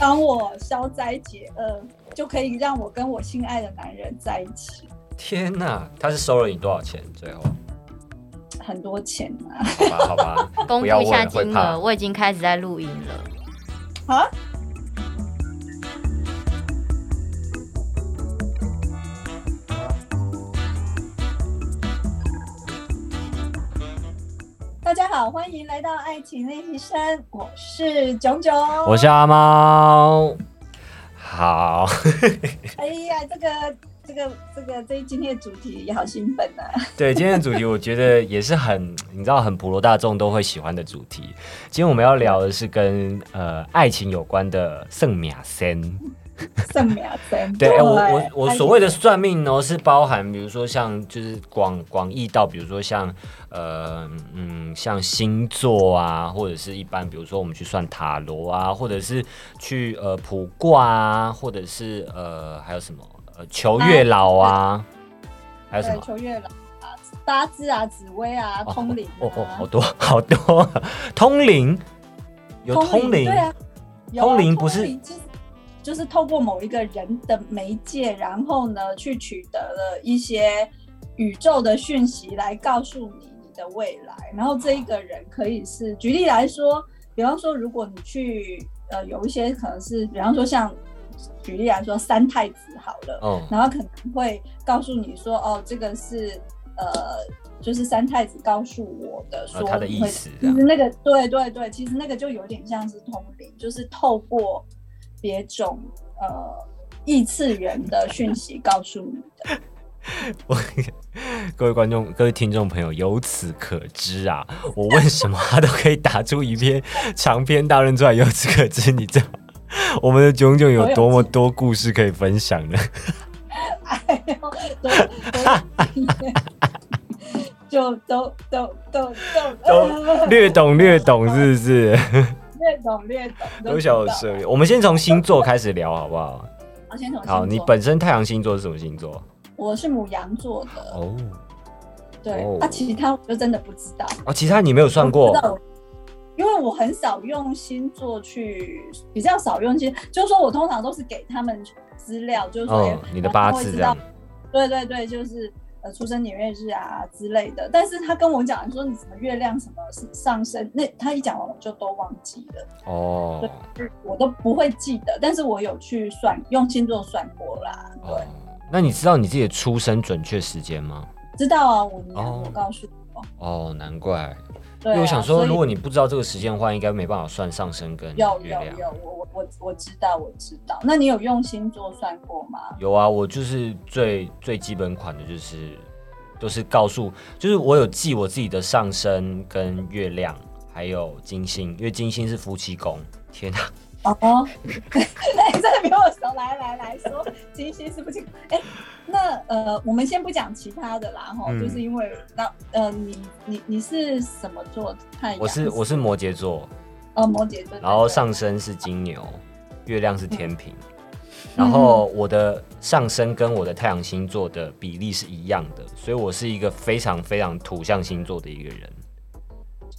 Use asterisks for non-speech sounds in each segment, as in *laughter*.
帮我消灾解厄，就可以让我跟我心爱的男人在一起。天哪，他是收了你多少钱？最后很多钱啊！好吧，好吧，*laughs* 公布一下金额，我已经开始在录音了。啊，好，欢迎来到爱情练习生，我是炯炯。我是阿猫。好，*laughs* 哎呀，这个这个这个这今天的主题也好兴奋啊！对今天的主题，我觉得也是很，你知道，很普罗大众都会喜欢的主题。今天我们要聊的是跟呃爱情有关的圣米亚森。*laughs* 圣苗森，对，哎我我我所谓的算命呢，是包含比如说像就是广广义到，比如说像呃嗯像星座啊，或者是一般比如说我们去算塔罗啊，或者是去呃卜卦啊，或者是呃还有什么呃求月老啊，还有什对么？求月老啊、八字啊、紫薇啊、通灵哦哦，啊好，多 *laughs* 好多，通灵？有通灵？对，啊，通灵不是灵就是透过某一个人的媒介，然后呢去取得了一些宇宙的讯息来告诉你你的未来，然后这一个人可以是举例来说，比方说如果你去呃有一些可能是，比方说像举例来说三太子好了，嗯然后可能会告诉你说，哦，这个是呃，就是三太子告诉我的，说他的意思其实那个对对对，其实那个就有点像是通灵，就是透过别种呃异次元的讯息告诉你的。*laughs* 我 *laughs* 各位观众、各位听众朋友，由此可知啊，我问什么他都可以打出一篇长篇大论出来。由此可知，你知道我们的炯炯有多么多故事可以分享呢？*laughs* 哎呦，都都就都都都都都略懂略懂，是不是？略懂略懂，都都晓知道得涉猎。我们先从星座开始聊，好不好？好，先从好，你本身太阳星座是什么星座？我是母羊座的，哦对哦，啊，其他我就真的不知道。哦，其他你没有算过因为我很少用星座去，比较少用星，就是说我通常都是给他们资料，就是说、嗯，你的八字这样。对对对，就是呃出生年月日啊之类的。但是他跟我讲说你什么月亮什么是上升，那他一讲完我就都忘记了，哦我都不会记得。但是我有去算，用星座算过啦。对，哦，那你知道你自己的出生准确时间吗？知道啊，我我告诉我。哦，难怪。对、啊，因为我想说，如果你不知道这个时间的话，应该没办法算上升跟有月亮。有有，我我我我知道我知道。那你有用星座算过吗？有啊，我就是最最基本款的，就是都是告诉，就是我有记我自己的上升跟月亮，还有金星，因为金星是夫妻宫。天哪，哦，那你真的比我熟。来来来说，金星是不是？哎，那呃，我们先不讲其他的啦，哈、嗯就是因为那呃，你你你是什么座？太阳？我是我是摩羯座，呃摩羯座，然后上升是金牛，月亮是天平，然后我的上升跟我的太阳星座的比例是一样的，所以我是一个非常非常土象星座的一个人。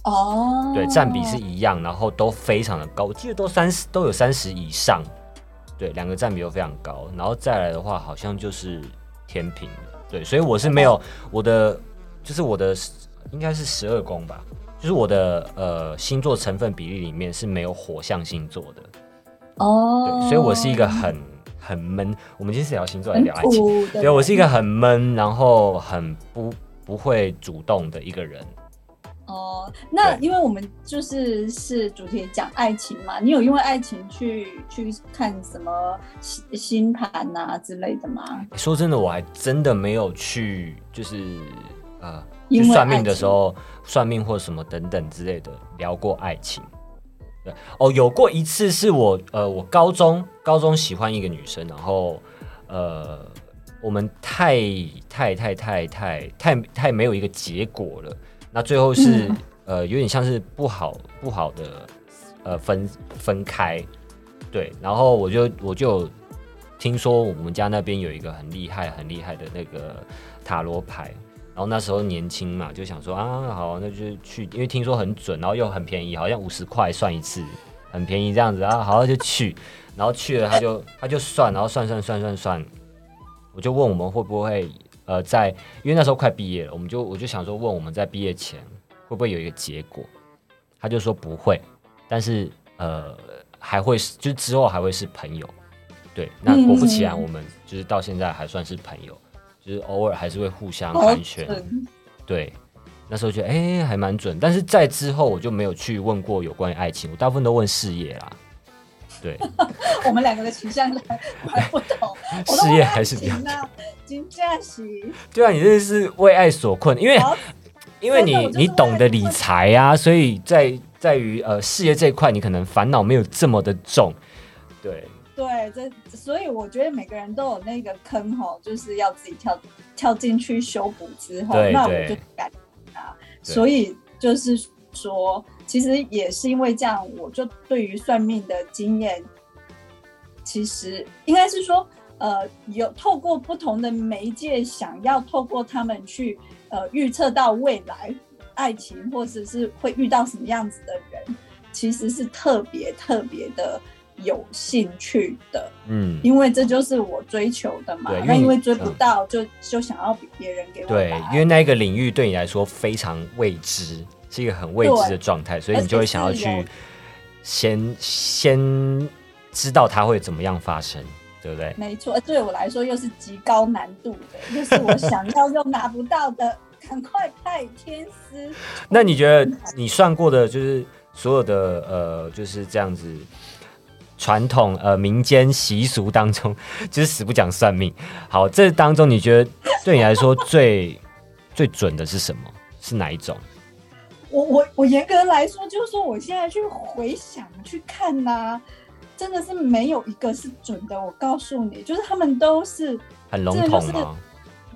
哦，对，占比是一样，然后都非常的高，我记得都三十都有三十以上，对，两个占比都非常高，然后再来的话，好像就是天平了，对，所以我是没有我的，就是我的应该是十二宫吧，就是我的呃星座成分比例里面是没有火象星座的，哦，对，所以我是一个很很闷，我们今天是聊星座还是聊爱情？对我是一个很闷，然后很不不会主动的一个人。哦，那因为我们就是是主题讲爱情嘛，你有因为爱情去去看什么星星盘啊之类的吗？说真的，我还真的没有去，就是呃，算命的时候，算命或什么等等之类的聊过爱情。对，哦，有过一次是我呃，我高中高中喜欢一个女生，然后呃，我们太太太太太太太没有一个结果了，那最后是、嗯。呃，有点像是不好不好的呃分分开，对，然后我就我就听说我们家那边有一个很厉害很厉害的那个塔罗牌，然后那时候年轻嘛，就想说啊，好，那就去，因为听说很准，然后又很便宜，好像五十块算一次，很便宜这样子啊，好就去。然后去了他就他就算，然后算算算算算，我就问我们会不会呃在，因为那时候快毕业了，我们就我就想说问我们在毕业前会不会有一个结果，他就说不会，但是呃还会是就之后还会是朋友，对，那果不其然，嗯我们就是到现在还算是朋友，就是偶尔还是会互相好寒暄，对。那时候觉得哎、还蛮准，但是在之后我就没有去问过有关于爱情，我大部分都问事业啦。对，*laughs* 我们两个的取向还还不同，*laughs* 事业还是比较爱情啊，金价喜，对啊，你这是为爱所困，因为好。因为你你懂得理财啊，所以在在于呃事业这一块，你可能烦恼没有这么的重。对，对，这所以我觉得每个人都有那个坑吼，就是要自己跳跳进去修补之后，那我就不敢啊。所以就是说，其实也是因为这样，我就对于算命的经验，其实应该是说，呃，有透过不同的媒介，想要透过他们去呃预测到未来爱情，或者是会遇到什么样子的人，其实是特别特别的有兴趣的，嗯，因为这就是我追求的嘛那因为追不嗯。到，就就想要比别人给我对因为那个领域对你来说非常未知，是一个很未知的状态，所以你就会想要去先先知道它会怎么样发生，对不对？没错，对我来说又是极高难度的，又是我想要又拿不到的，*laughs* 赶快派天师。那你觉得你算过的，就是所有的呃，就是这样子传统呃民间习俗当中，*laughs* 就是死不讲算命。好，这当中你觉得对你来说最最准的是什么？是哪一种？我我我严格来说，就是说我现在去回想去看呐、真的是没有一个是准的。我告诉你，就是他们都是很笼统吗？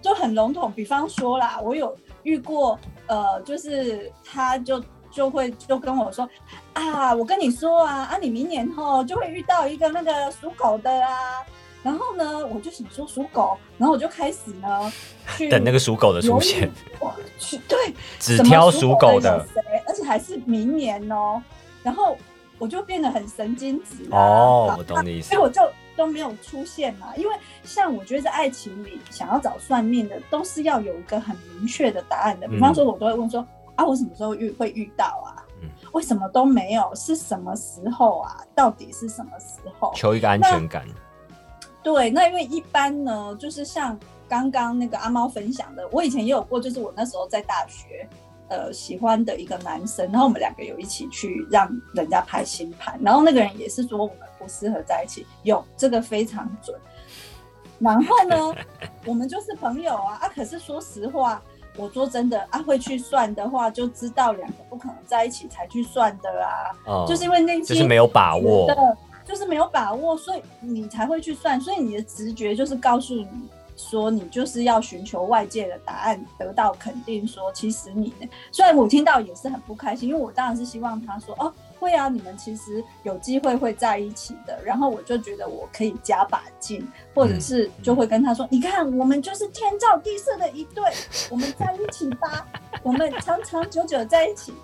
就很笼统。比方说啦，我有遇过，呃，就是他就就会就跟我说啊，我跟你说啊，啊，你明年后就会遇到一个那个属狗的啊。然后呢，我就想说属狗，然后我就开始呢去 *laughs* 等那个属狗的出现，我去对，只挑属狗的谁，而且还是明年哦。然后我就变得很神经质啊哦，我懂你意思所以。我就都没有出现嘛。因为像我觉得在爱情里想要找算命的，都是要有一个很明确的答案的。比方说，我都会问说、啊，我什么时候遇会遇到啊？嗯为什么都没有？是什么时候啊？到底是什么时候？求一个安全感，对，那因为一般呢，就是像刚刚那个阿猫分享的，我以前也有过，就是我那时候在大学，呃，喜欢的一个男生，然后我们两个有一起去让人家拍星盘，然后那个人也是说我们不适合在一起，有这个非常准。然后呢，我们就是朋友啊啊！可是说实话，我说真的啊，会去算的话，就知道两个不可能在一起才去算的啊。哦就是因为内心就是没有把握就是没有把握，所以你才会去算。所以你的直觉就是告诉你说，你就是要寻求外界的答案，得到肯定说，其实你虽然我听到也是很不开心，因为我当然是希望他说哦。会啊，你们其实有机会会在一起的。然后我就觉得我可以加把劲，或者是就会跟他说：“你看，我们就是天造地设的一对，我们在一起吧，我们长长久久在一起。”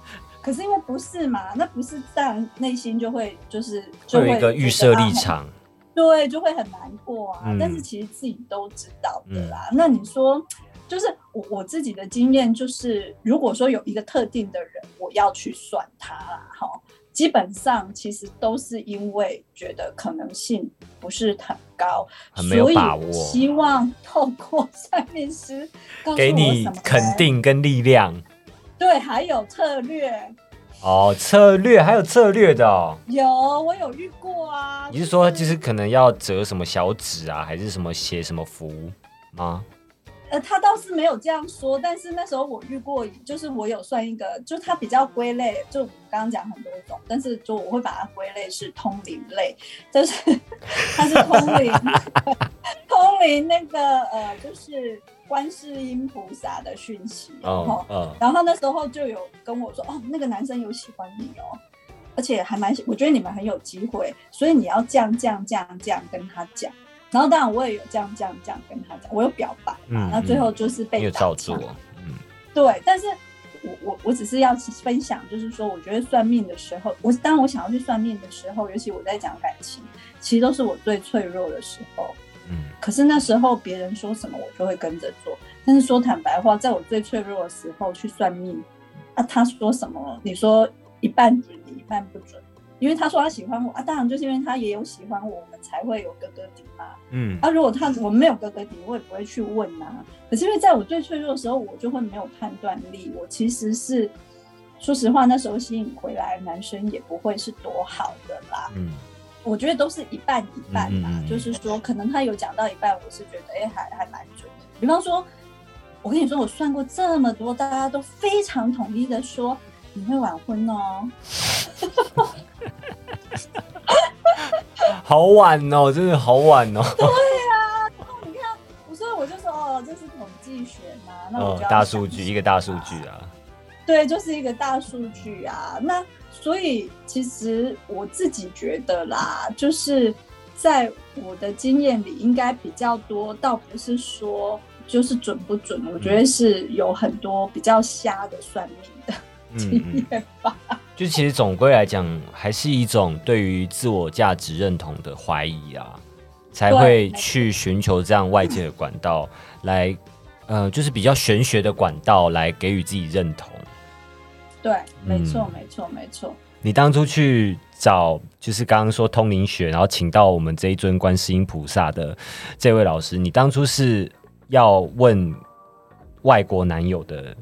可是因为不是嘛，那不是，当然内心就会就是就会有一个预设立场。对，就会很难过啊。嗯但是其实自己都知道的啦。那你说，就是我我自己的经验，就是如果说有一个特定的人，我要去算他啦，哈，基本上其实都是因为觉得可能性不是很高，很没有把握所以希望透过算命师告诉给你肯，定跟力量对，还有策略。哦，策略还有策略的哦。有，我有遇过啊。你是说就是可能要折什么小纸啊，还是什么写什么符吗？呃，他倒是没有这样说，但是那时候我遇过，就是我有算一个，就他比较归类，就我们刚刚讲很多种，但是就我会把它归类是通灵类，就是 *laughs* 它是通灵，*laughs* 通灵那个呃，就是观世音菩萨的讯息哦哦，然后那时候就有跟我说，哦，那个男生有喜欢你哦，而且还蛮喜，我觉得你们很有机会，所以你要这样这样这样这样跟他讲。然后当然我也有这样这样这样跟他讲，我有表白嘛，嗯那最后就是被你有打照做。枪，嗯，对，但是我我我只是要分享，就是说，我觉得算命的时候，我当我想要去算命的时候，尤其我在讲感情，其实都是我最脆弱的时候。嗯，可是那时候别人说什么，我就会跟着做。但是说坦白话，在我最脆弱的时候去算命，啊，他说什么，你说一半准，一半不准。因为他说他喜欢我啊，当然就是因为他也有喜欢我，我们才会有哥哥底嘛。嗯，啊，如果他我没有哥哥底，我也不会去问呐。可是因为在我最脆弱的时候，我就会没有判断力。我其实是说实话，那时候吸引回来男生也不会是多好的啦。嗯，我觉得都是一半一半啦，嗯嗯嗯就是说可能他有讲到一半，我是觉得哎、还还蛮准的。比方说，我跟你说，我算过这么多，大家都非常统一的说你会晚婚哦。*laughs* 好晚哦，真的好晚哦。然后你看，我所以我就说哦，这是统计学嘛，那我哦就要，大数据，一个大数据啊。对，就是一个大数据啊。那所以其实我自己觉得啦，就是在我的经验里，应该比较多，倒不是说就是准不准，我觉得是有很多比较瞎的算命的经嗯嗯，验吧。*laughs* 就其实总归来讲，还是一种对于自我价值认同的怀疑啊，才会去寻求这样外界的管道来，呃，就是比较玄学的管道来给予自己认同。对，没错，嗯没错，没错。你当初去找，就是刚刚说通灵学，然后请到我们这一尊观世音菩萨的这位老师，你当初是要问外国男友的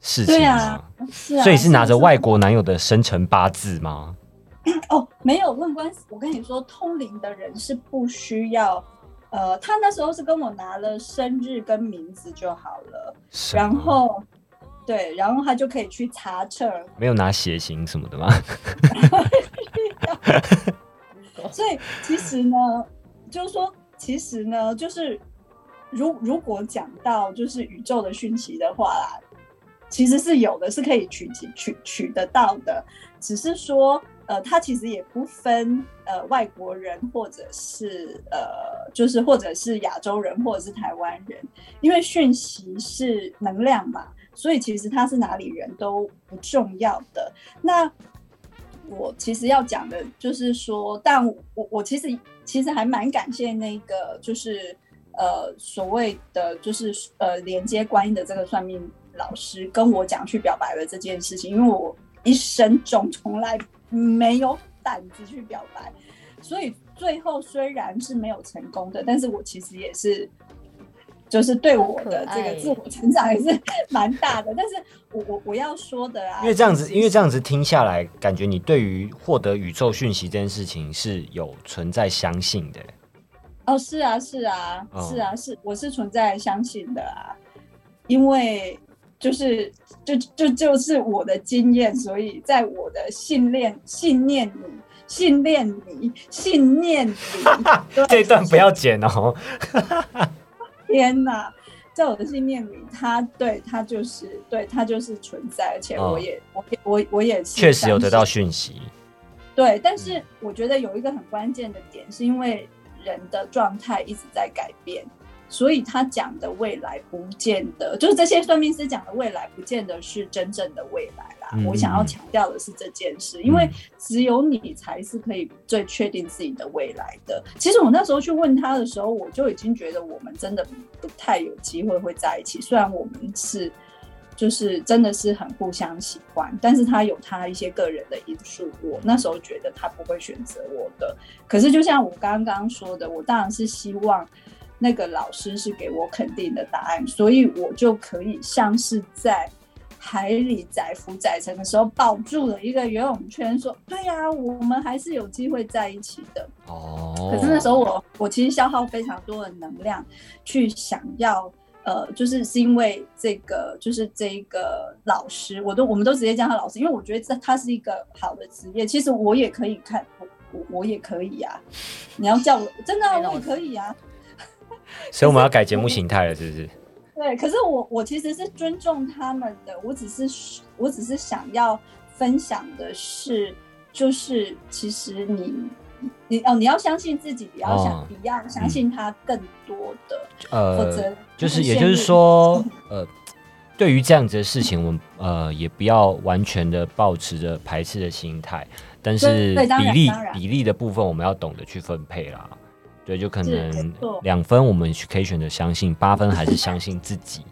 事情吗？对啊，是啊。所以是拿着外国男友的生辰八字吗？哦，没有问关系。我跟你说，通灵的人是不需要，呃，他那时候是跟我拿了生日跟名字就好了，然后对，然后他就可以去查册。没有拿血型什么的吗？*laughs* 所以其实呢，就是说，其实呢，就是如如果讲到就是宇宙的讯息的话啦，其实是有的，是可以取取取取得到的，只是说。呃，它其实也不分呃外国人或者是呃，就是或者是亚洲人或者是台湾人，因为讯息是能量嘛，所以其实他是哪里人都不重要的。那我其实要讲的就是说，但我我其实其实还蛮感谢那个就是呃所谓的就是呃连接观音的这个算命老师跟我讲去表白了这件事情，因为我一生中从来没有胆子去表白，所以最后虽然是没有成功的，但是我其实也是。就是对我的这个自我成长还是 *laughs* 蛮大的，但是我我我要说的啊，因为这样子，因为这样子听下来，感觉你对于获得宇宙讯息这件事情是有存在相信的。哦，是啊，是啊，哦是啊，是，我是存在相信的啊，因为就是就就就是我的经验，所以在我的信念信念里。信念里，信念里，对这一段不要剪哦。天哪，在我的信念里，他对他就是对他就是存在，而且哦。我也、我也我我也是确实有得到讯息。对，但是我觉得有一个很关键的点，是因为人的状态一直在改变，所以他讲的未来不见得，就是这些算命师讲的未来，不见得是真正的未来啦。嗯我想要强调的是这件事，因为嗯只有你才是可以最确定自己的未来的。其实我那时候去问他的时候，我就已经觉得我们真的不太有机会会在一起，虽然我们是。就是真的是很互相喜欢，但是他有他一些个人的因素，我那时候觉得他不会选择我的。可是就像我刚刚说的，我当然是希望那个老师是给我肯定的答案，所以我就可以像是在海里载浮载沉的时候抱住了一个游泳圈，说：“对呀、我们还是有机会在一起的。”哦，可是那时候我我其实消耗非常多的能量去想要。呃，就是是因为这个，就是这一个老师，我都我们都直接叫他老师，因为我觉得这他是一个好的职业。其实我也可以看，我我我也可以啊。你要叫我，真的、啊、我也可以啊。所以我们要改节目形态了，是不是？对，可是我我其实是尊重他们的，我只是我只是想要分享的是，就是其实你你哦，你要相信自己，比要想、哦比要相信他更多的。否呃则，就是也就是说，*laughs* 呃，对于这样子的事情，我们呃也不要完全的保持着排斥的心态，但是比例比例的部分，我们要懂得去分配啦。对，就可能两分我们可以选择相信，八分还是相信自己，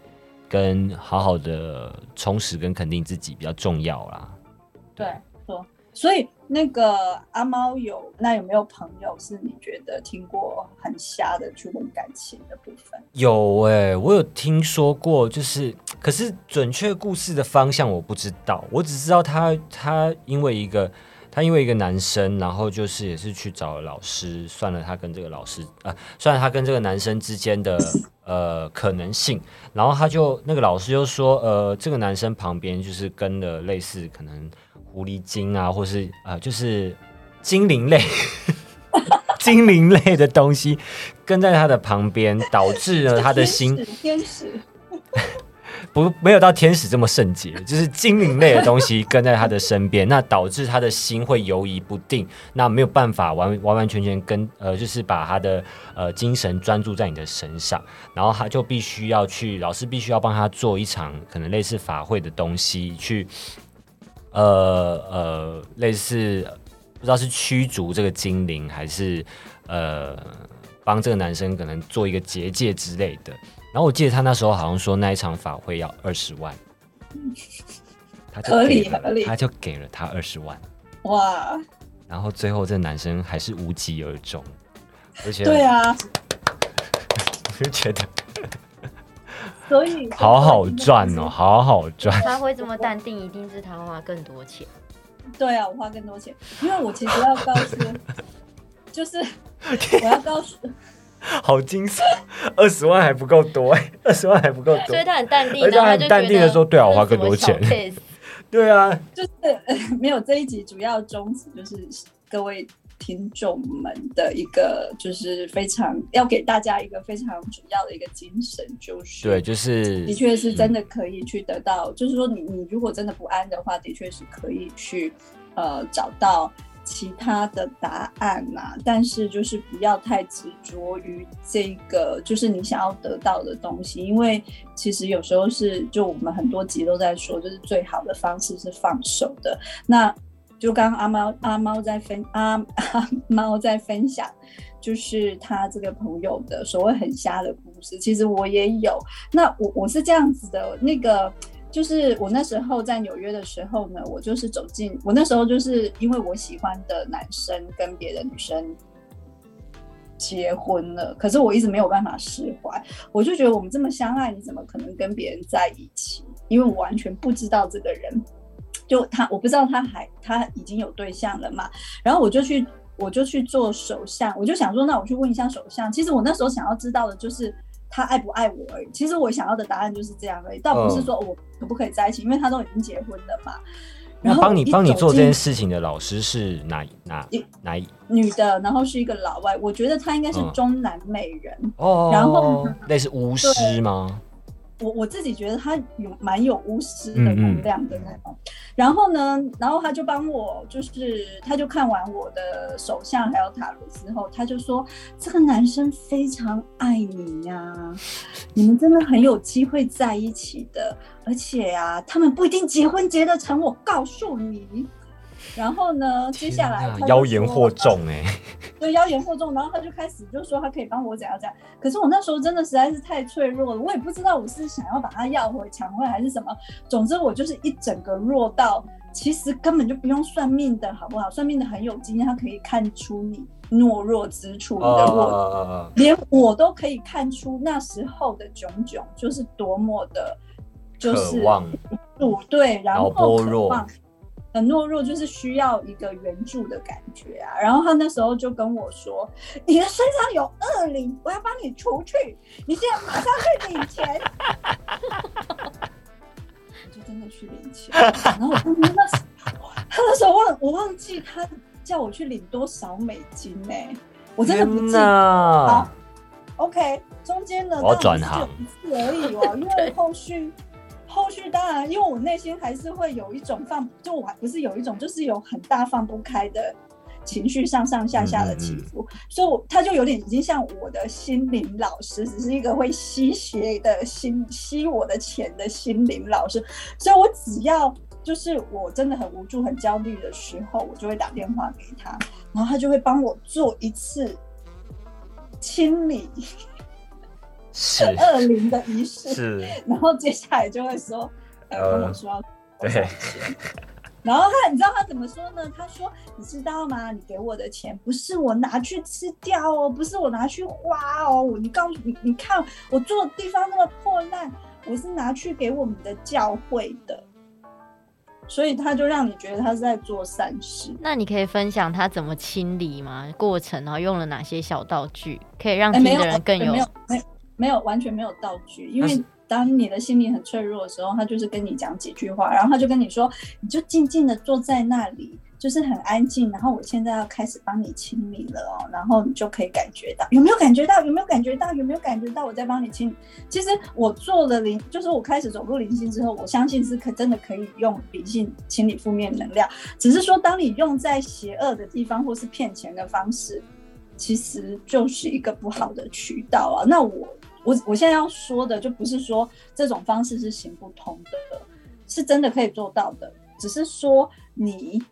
跟好好的充实跟肯定自己比较重要啦。对，错。所以那个阿猫有那有没有朋友是你觉得听过很瞎的去问感情的部分？有哎、我有听说过，就是可是准确故事的方向我不知道，我只知道他他因为一个他因为一个男生，然后就是也是去找老师，算了他跟这个老师啊、算了他跟这个男生之间的呃可能性，然后他就那个老师就说，呃，这个男生旁边就是跟了类似可能狐狸精啊，或是呃就是精灵类。*laughs* 精灵类的东西跟在他的旁边，导致了他的心天使天使不没有到天使这么圣洁，*laughs* 就是精灵类的东西跟在他的身边，那导致他的心会游移不定，那没有办法完完完全全跟呃，就是把他的呃精神专注在你的身上，然后他就必须要去，老师必须要帮他做一场可能类似法会的东西，去呃呃类似不知道是驱逐这个精灵，还是呃帮这个男生可能做一个结界之类的。然后我记得他那时候好像说那一场法会要二十万，*laughs* 他就合理给了合理他就给了他二十万，哇，然后最后这男生还是无疾而终，而且对啊，*laughs* 我就觉得 *laughs* 所以好好赚哦，。好好赚。他会这么淡定，一定是他花更多钱。对啊，我花更多钱，因为我其实要告诉，就是我要告诉，好惊悚，二十万还不够多哎，二十万还不够多所以。他很淡定，而且他很淡定地觉得说对啊我花更多钱 *laughs* 对啊，就是、呃没有这一集主要宗旨就是各位听众们的一个，就是非常要给大家一个非常主要的一个精神，就是对，就是的确是真的可以去得到，就是说你你如果真的不安的话，的确是可以去呃找到其他的答案呐、但是就是不要太执着于这个，就是你想要得到的东西，因为其实有时候是就我们很多集都在说，就是最好的方式是放手的。那就刚刚阿猫阿猫在分阿阿猫在分享，就是他这个朋友的所谓很瞎的故事，其实我也有。那我我是这样子的，那个就是我那时候在纽约的时候呢，我就是走进我那时候就是因为我喜欢的男生跟别的女生结婚了，可是我一直没有办法释怀，我就觉得我们这么相爱，你怎么可能跟别人在一起？因为我完全不知道这个人，就他我不知道他还他已经有对象了嘛，然后我就去。我就去做首相，我就想说，那我去问一下首相。其实我那时候想要知道的就是他爱不爱我而已。其实我想要的答案就是这样而已，倒不是说我可不可以在一起，因为他都已经结婚了嘛。然后那帮你帮你做这件事情的老师是哪哪一哪一女的，然后是一个老外，我觉得她应该是嗯中南美人。哦？然后类似巫师吗？我我自己觉得他有蛮有巫师的能量的那种。然后呢，然后他就帮我，就是他就看完我的手相还有塔罗之后，他就说这个男生非常爱你呀、你们真的很有机会在一起的，而且呀、他们不一定结婚结得成，我告诉你。然后呢，接下来妖言惑众哎、*laughs* 对，妖言惑众，然后他就开始就说他可以帮我怎样怎样，可是我那时候真的实在是太脆弱了，我也不知道我是想要把他要回抢回还是什么，总之我就是一整个弱到，其实根本就不用算命的好不好？算命的很有经验，他可以看出你懦弱之处，你的弱哦，连我都可以看出那时候的炯炯，就是多么的，就是对，然后渴望很懦弱，就是需要一个援助的感觉啊。然后他那时候就跟我说：“你的身上有恶灵，我要帮你除去，你现在马上去领钱。*laughs* ”我就真的去领钱，然后我就那时他那时候忘我忘记他叫我去领多少美金呢、我真的不天记得。好！OK，中间的，我转行一次而已哦，因为后续后续当然，因为我内心还是会有一种放，就我还不是有一种，就是有很大放不开的情绪上上下下的起伏，所以我他就有点已经像我的心灵老师，只是一个会吸血的心吸我的钱的心灵老师，所以我只要就是我真的很无助、很焦虑的时候，我就会打电话给他，然后他就会帮我做一次清理是 *laughs* 二零的仪式，是，*laughs* 然后接下来就会说，呃，呃跟我说要对多少钱。*laughs* 然后他，你知道他怎么说呢？他说：“你知道吗？你给我的钱不是我拿去吃掉哦，不是我拿去花哦。我你告诉你，你看我住的地方那么破烂，我是拿去给我们的教会的。所以他就让你觉得他是在做善事。那你可以分享他怎么清理吗？过程，然后用了哪些小道具，可以让哎，听，的人更有没有，没有，没有，完全没有道具，因为当你的心灵很脆弱的时候，他就是跟你讲几句话，然后他就跟你说，你就静静的坐在那里，就是很安静，然后我现在要开始帮你清理了哦，然后你就可以感觉到，有没有感觉到？有没有感觉到？有没有感觉到我在帮你清理？其实我做了灵，就是我开始走入灵性之后，我相信是可真的可以用灵性清理负面能量，只是说当你用在邪恶的地方或是骗钱的方式，其实就是一个不好的渠道啊。那我我我现在要说的就不是说这种方式是行不通的，是真的可以做到的，只是说你。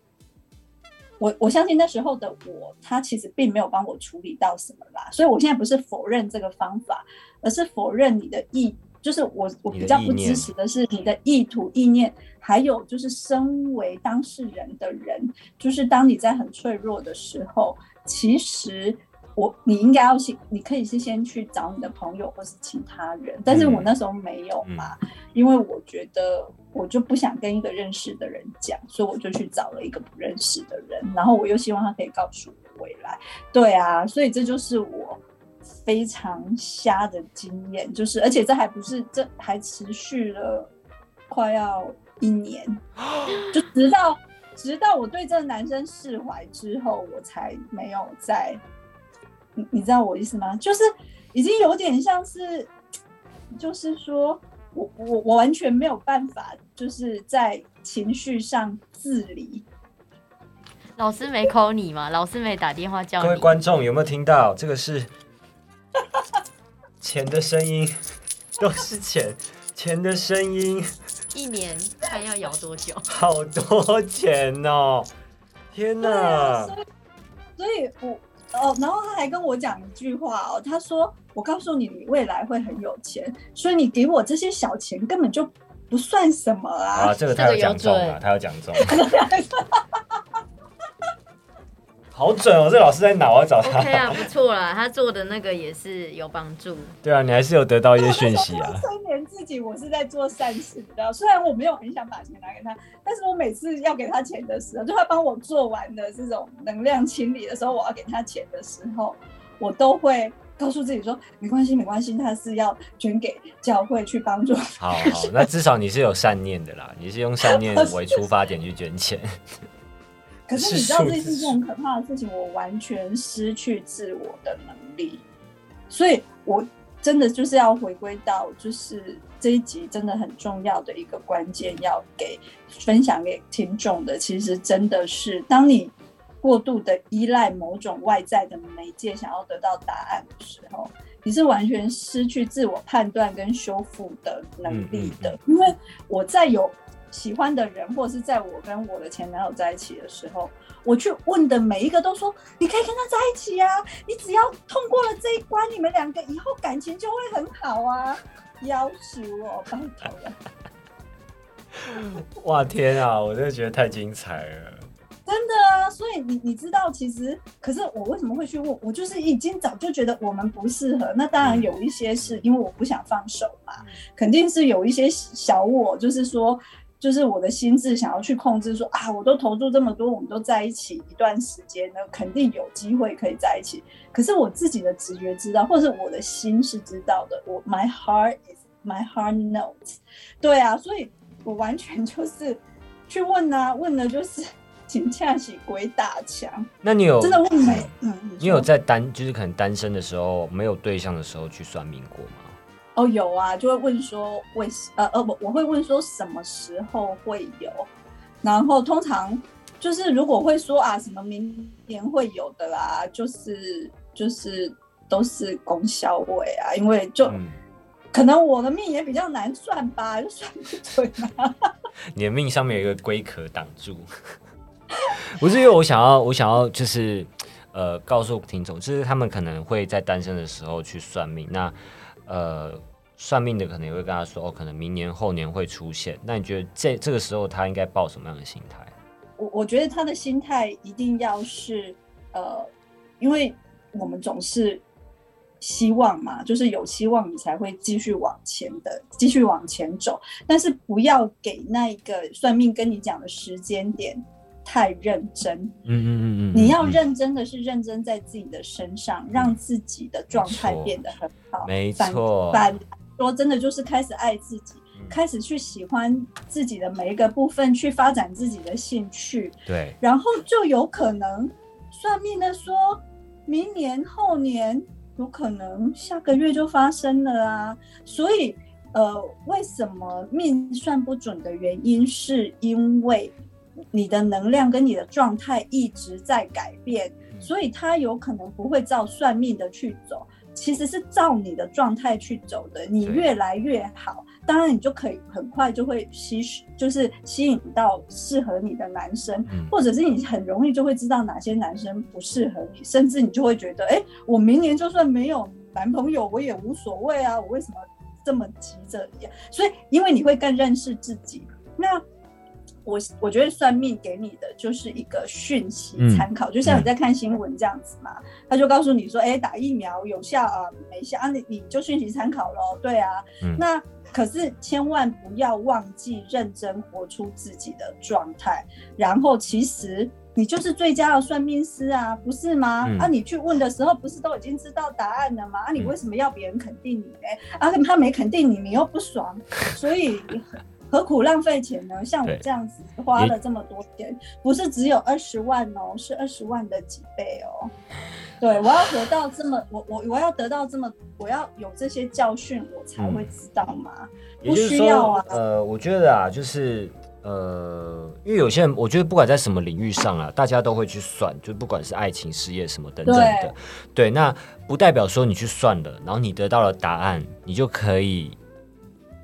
我我相信那时候的我，他其实并没有帮我处理到什么啦，所以我现在不是否认这个方法，而是否认你的意，就是我我比较不支持的是你的意图意念，还有就是身为当事人的人，就是当你在很脆弱的时候，其实我你应该要先，你可以是先去找你的朋友或是其他人，但是我嗯那时候没有嘛，因为我觉得我就不想跟一个认识的人讲，所以我就去找了一个不认识的人，然后我又希望他可以告诉我未来。对啊，所以这就是我非常瞎的经验，就是而且这还不是，这还持续了快要一年，*gasps* 就直到直到我对这个男生释怀之后，我才没有再，你你知道我意思吗？就是已经有点像是，就是说我我我完全没有办法，就是在情绪上自理。老师没 call 你吗？老师没打电话叫各位？观众有没有听到？这个是钱的声音，都是钱，钱的声音，一年看要摇多久？*laughs* 好多钱哦！天哪所！以所以我哦，然后他还跟我讲一句话哦，他说：“我告诉你，你未来会很有钱，所以你给我这些小钱根本就不算什么啊。啊，这个他有讲中了，这个有准他有讲中，*laughs* *laughs* *laughs* 好准哦！这老师在哪？我要找他。OK 啊，不错啦，他做的那个也是有帮助。对啊，你还是有得到一些讯息啊。*laughs* 催眠自己，我是在做善事，你知道？虽然我没有很想把钱拿给他，但是我每次要给他钱的时候，就他帮我做完的这种能量清理的时候，我要给他钱的时候，我都会告诉自己说，没关系，没关系，他是要捐给教会去帮助。好好，那至少你是有善念的啦，你是用善念为出发点去捐钱。*laughs* *laughs* 可是你知道这数字是件很可怕的事情，我完全失去自我的能力，所以我真的就是要回归到，就是这一集真的很重要的一个关键，要给分享给听众的，其实真的是当你过度的依赖某种外在的媒介，想要得到答案的时候，你是完全失去自我判断跟修复的能力的，嗯因为我在有。喜欢的人，或者是在我跟我的前男友在一起的时候，我去问的每一个都说，你可以跟他在一起啊，你只要通过了这一关，你们两个以后感情就会很好啊。要求我拜托了，*laughs* 哇天啊，我真的觉得太精彩了。真的啊。所以你你知道，其实可是我为什么会去问？我就是已经早就觉得我们不适合。那当然有一些是因为我不想放手嘛，肯定是有一些小我，就是说。就是我的心智想要去控制说，啊，我都投入这么多，我们都在一起一段时间呢，肯定有机会可以在一起。可是我自己的直觉知道，或者是我的心是知道的，我 my heart is my heart knows。对啊，所以我完全就是去问啊，问的就是 *laughs* 请恰起鬼打墙，那你有真的问没？嗯，你有在单就是可能单身的时候没有对象的时候去算命过吗？哦，有啊，就会问说为什呃呃，我我会问说什么时候会有，然后通常就是如果会说啊什么明年会有的啦，就是就是都是功效位啊，因为就。嗯，可能我的命也比较难算吧，就算不准啊。*laughs* 你的命上面有一个龟壳挡住。*laughs* 不是因为我想要，我想要就是呃告诉听众，就是他们可能会在单身的时候去算命，那呃算命的可能也会跟他说，哦，可能明年后年会出现。那你觉得这这个时候他应该抱什么样的心态？我我觉得他的心态一定要是呃，因为我们总是希望嘛，就是有希望你才会继续往前的，继续往前走。但是不要给那一个算命跟你讲的时间点太认真。嗯嗯嗯嗯，你要嗯认真的是认真在自己的身上，让自己的状态变得很好。没反错反说真的就是开始爱自己，嗯开始去喜欢自己的每一个部分，去发展自己的兴趣，对，然后就有可能算命的说，明年后年有可能下个月就发生了啊。所以呃，为什么命算不准的原因，是因为你的能量跟你的状态一直在改变，嗯所以它有可能不会照算命的去走。其实是照你的状态去走的，你越来越好，当然你就可以很快就会吸，就是吸引到适合你的男生，嗯或者是你很容易就会知道哪些男生不适合你，甚至你就会觉得，哎，我明年就算没有男朋友，我也无所谓啊，我为什么这么急着？所以，因为你会更认识自己，那。我我觉得算命给你的就是一个讯息嗯参考，就像你在看新闻这样子嘛，他就告诉你说，哎，打疫苗有效啊，没效啊，你你就讯息参考咯。对啊，嗯那可是千万不要忘记认真活出自己的状态，然后其实你就是最佳的算命师啊，不是吗？嗯啊，你去问的时候不是都已经知道答案了吗？啊，你嗯为什么要别人肯定你呢？啊，他没肯定你，你又不爽，所以。何苦浪费钱呢？像我这样子花了这么多钱，不是只有二十万哦，是二十万的几倍哦。对，我要得到这么，我我我要得到这么，我要有这些教训，我才会知道嘛。不需要啊，呃，我觉得啊，就是呃，因为有些人，我觉得不管在什么领域上啊，大家都会去算，就不管是爱情、事业什么等等的，对，那不代表说你去算了，然后你得到了答案，你就可以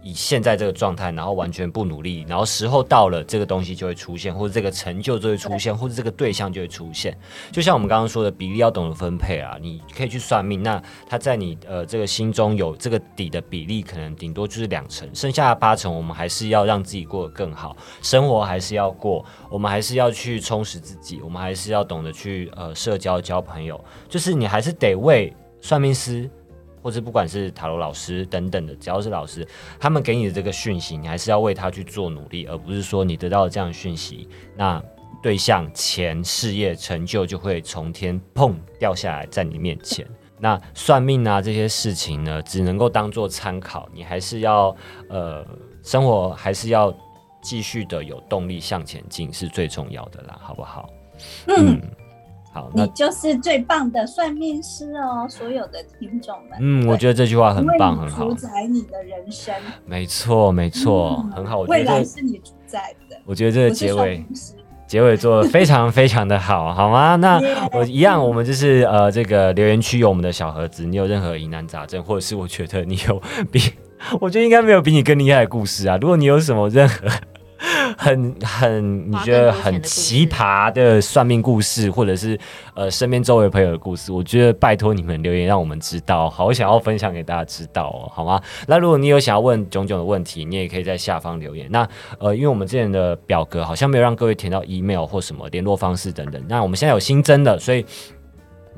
以现在这个状态，然后完全不努力，然后时候到了，这个东西就会出现，或者这个成就就会出现，或者这个对象就会出现。就像我们刚刚说的，比例要懂得分配啊，你可以去算命，那他在你呃这个心中有这个底的比例，可能顶多就是两成，剩下的八成，我们还是要让自己过得更好，生活还是要过，我们还是要去充实自己，我们还是要懂得去呃社交交朋友，就是你还是得为算命师。或者不管是塔罗老师等等的，只要是老师，他们给你的这个讯息，你还是要为他去做努力，而不是说你得到了这样的讯息，那对象、钱、事业、成就就会从天砰掉下来在你面前。*laughs* 那算命啊这些事情呢，只能够当做参考，你还是要呃生活还是要继续的有动力向前进，是最重要的啦，好不好？嗯，好，那你就是最棒的算命师哦，所有的听众们。嗯，我觉得得这句话很棒，很好主，宰你的人生，没错，没错，嗯很好。我觉未来是你主宰的，我觉得这个结尾。结尾做的非常非常的好，好吗？那 *laughs* 我一样，我们就是呃，这个留言区有我们的小盒子，你有任何疑难杂症，或者是我觉得你有比，*laughs* 我觉得应该没有比你更厉害的故事啊。如果你有什么任何很很你觉得很奇葩的算命故事，或者是呃身边周围朋友的故事，我觉得拜托你们留言让我们知道，好想要分享给大家知道哦，好吗？那如果你有想要问炯炯的问题，你也可以在下方留言。那呃，因为我们之前的表格好像没有让各位填到 email 或什么联络方式等等，那我们现在有新增的，所以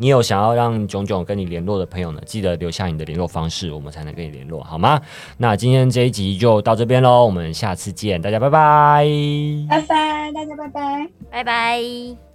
你有想要让炯炯跟你联络的朋友呢，记得留下你的联络方式，我们才能跟你联络，好吗？那今天这一集就到这边喽，我们下次见，大家拜拜。拜拜，大家拜拜。拜拜。